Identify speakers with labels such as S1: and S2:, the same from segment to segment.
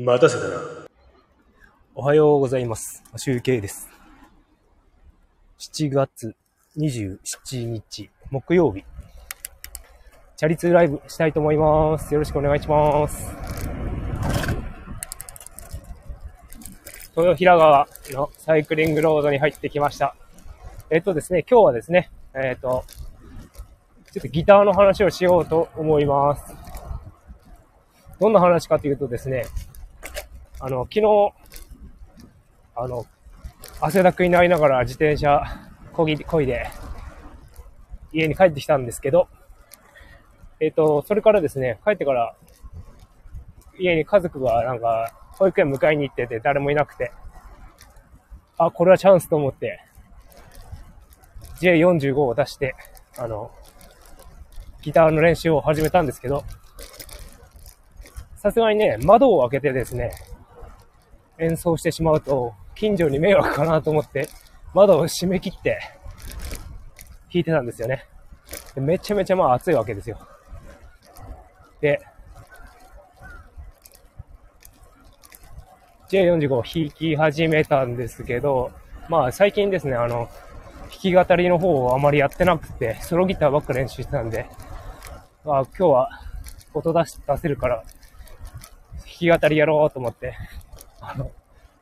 S1: 待たせたな。
S2: おはようございます。集計です。7月27日、木曜日。チャリ通ライブしたいと思います。よろしくお願いします。豊平川のサイクリングロードに入ってきました。えっとですね、今日はですね、えっと、ちょっとギターの話をしようと思います。どんな話かというとですね、あの、昨日、あの、汗だくになりながら自転車こぎ、こいで、家に帰ってきたんですけど、えっ、と、それからですね、帰ってから、家に家族がなんか、保育園迎えに行ってて誰もいなくて、あ、これはチャンスと思って、J45 を出して、あの、ギターの練習を始めたんですけど、さすがにね、窓を開けてですね、演奏してしまうと、近所に迷惑かなと思って、窓を閉め切って、弾いてたんですよね。でめちゃめちゃまあ暑いわけですよ。で、J45 弾き始めたんですけど、まあ最近ですね、あの、弾き語りの方をあまりやってなくて、ソロギターばっか練習してたんで、まあ今日は音出し出せるから、弾き語りやろうと思って、あの、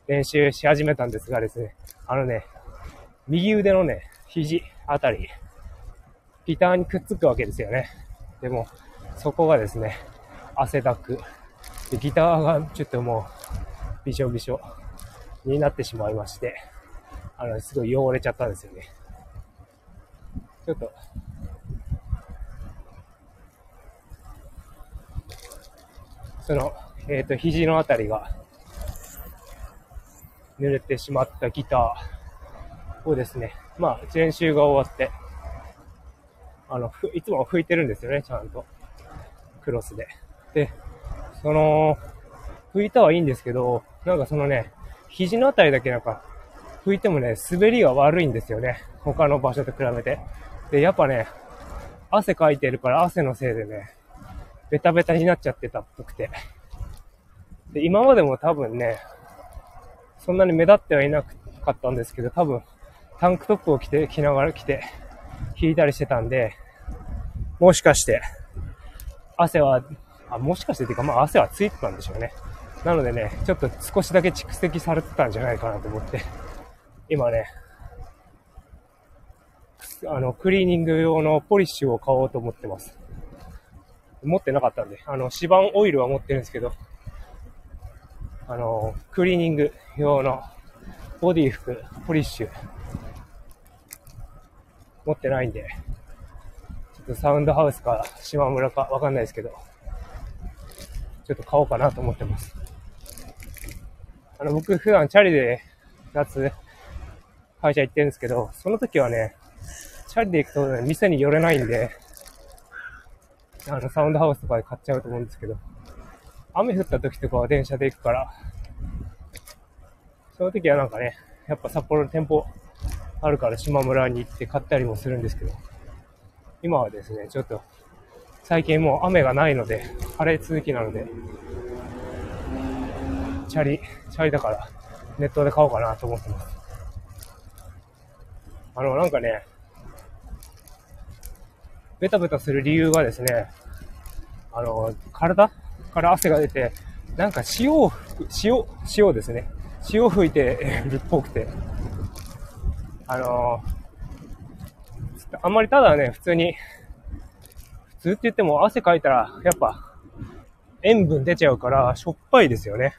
S2: 練習し始めたんですがですね、あのね、右腕のね、肘あたり、ギターにくっつくわけですよね。でも、そこがですね、汗だく。で、ギターがちょっともう、びしょびしょになってしまいまして、あの、すごい汚れちゃったんですよね。ちょっと、その、えっ、と、肘のあたりが、濡れてしまったギターをですね、まあ、練習が終わって、あの、いつも拭いてるんですよね、ちゃんと。クロスで。で、その、拭いたはいいんですけど、なんかそのね、肘のあたりだけなんか、拭いてもね、滑りが悪いんですよね。他の場所と比べて。で、やっぱね、汗かいてるから汗のせいでね、ベタベタになっちゃってたっぽくて。で、今までも多分ね、そんなに目立ってはいなかったんですけど、多分、タンクトップを着て、着ながら着て、弾いたりしてたんで、もしかして、汗は、あ、もしかしてっていうか、まあ汗はついてたんでしょうね。なのでね、ちょっと少しだけ蓄積されてたんじゃないかなと思って、今ね、あの、クリーニング用のポリッシュを買おうと思ってます。持ってなかったんで、あの、シバンオイルは持ってるんですけど、あの、クリーニング用のボディ服、ポリッシュ、持ってないんで、ちょっとサウンドハウスか島村かわかんないですけど、ちょっと買おうかなと思ってます。あの、僕普段チャリで夏、会社行ってるんですけど、その時はね、チャリで行くと、ね、店に寄れないんで、あの、サウンドハウスとかで買っちゃうと思うんですけど、雨降った時とかは電車で行くから、その時はなんかね、やっぱ札幌の店舗あるから島村に行って買ったりもするんですけど、今はですね、ちょっと、最近もう雨がないので、晴れ続きなので、チャリ、チャリだから、ネットで買おうかなと思ってます。あの、なんかね、ベタベタする理由がですね、あの、体から汗が出て、なんか塩を吹く、塩、塩ですね。塩吹いてるっぽくて。あのあんまりただね、普通に、普通って言っても汗かいたら、やっぱ、塩分出ちゃうから、しょっぱいですよね。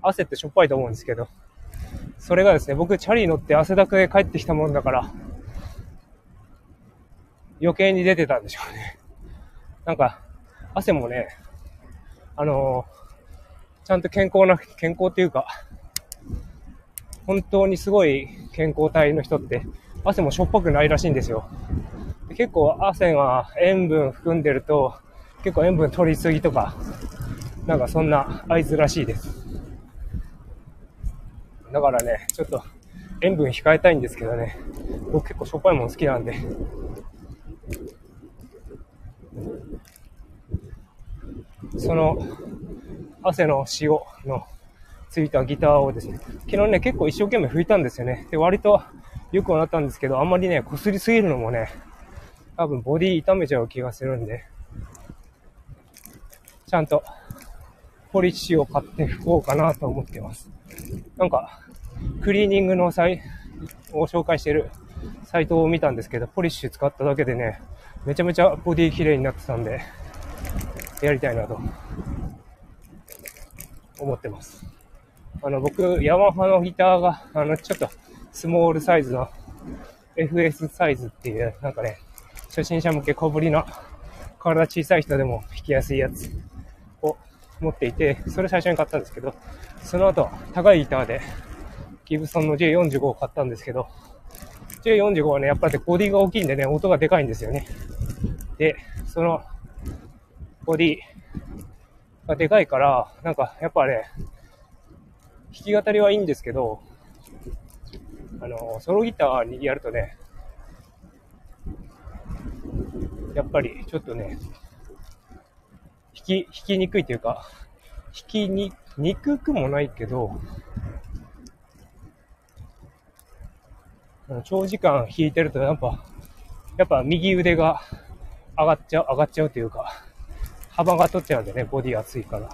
S2: 汗ってしょっぱいと思うんですけど、それがですね、僕チャリ乗って汗だくで帰ってきたもんだから、余計に出てたんでしょうね。なんか、汗もね、あのー、ちゃんと健康な、健康っていうか、本当にすごい健康体の人って、汗もしょっぱくないらしいんですよ。結構汗が塩分含んでると、結構塩分取りすぎとか、なんかそんな合図らしいです。だからね、ちょっと塩分控えたいんですけどね、僕結構しょっぱいもの好きなんで、その汗の塩のついたギターをですね、昨日ね、結構一生懸命吹いたんですよね。で、割とよくはなったんですけど、あんまりね、擦りすぎるのもね、多分ボディ痛めちゃう気がするんで、ちゃんとポリッシュを買って吹こうかなと思ってます。なんか、クリーニングの際を紹介してるサイトを見たんですけど、ポリッシュ使っただけでね、めちゃめちゃボディ綺麗になってたんで、やりたいなと思ってます。あの、僕、ヤマハのギターが、あの、ちょっとスモールサイズの FS サイズっていう、なんかね、初心者向け小ぶりな体小さい人でも弾きやすいやつを持っていて、それ最初に買ったんですけど、その後、高いギターで、ギブソンの J45 を買ったんですけど、J45 はね、やっぱりボディが大きいんでね、音がでかいんですよね。で、その、ボディがでかいから、なんか、やっぱね、弾き語りはいいんですけど、あの、ソロギターにやるとね、やっぱりちょっとね、弾き、弾きにくいというか、弾きに、にくくもないけど、長時間弾いてるとやっぱ、やっぱ右腕が上がっちゃう、上がっちゃうというか、幅が取っちゃうんでね、ボディ厚いから。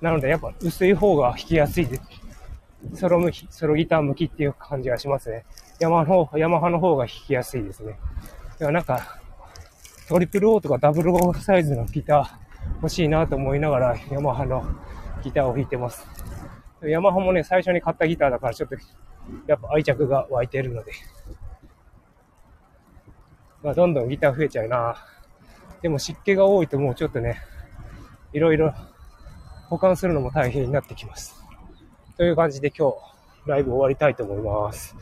S2: なのでやっぱ薄い方が弾きやすいです、ソロ向き、ソロギター向きっていう感じがしますね。ヤマの、ヤマハの方が弾きやすいですね。だからなんか、トリプル O とかダブル O サイズのギター欲しいなと思いながら、ヤマハのギターを弾いてます。ヤマハもね、最初に買ったギターだからちょっとやっぱ愛着が湧いてるので。まあ、どんどんギター増えちゃうな。でも湿気が多いともうちょっとね、いろいろ保管するのも大変になってきます。という感じで今日、ライブ終わりたいと思います。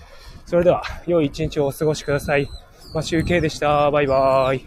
S2: それでは、良い一日をお過ごしください。まあ、集計でした。バイバーイ。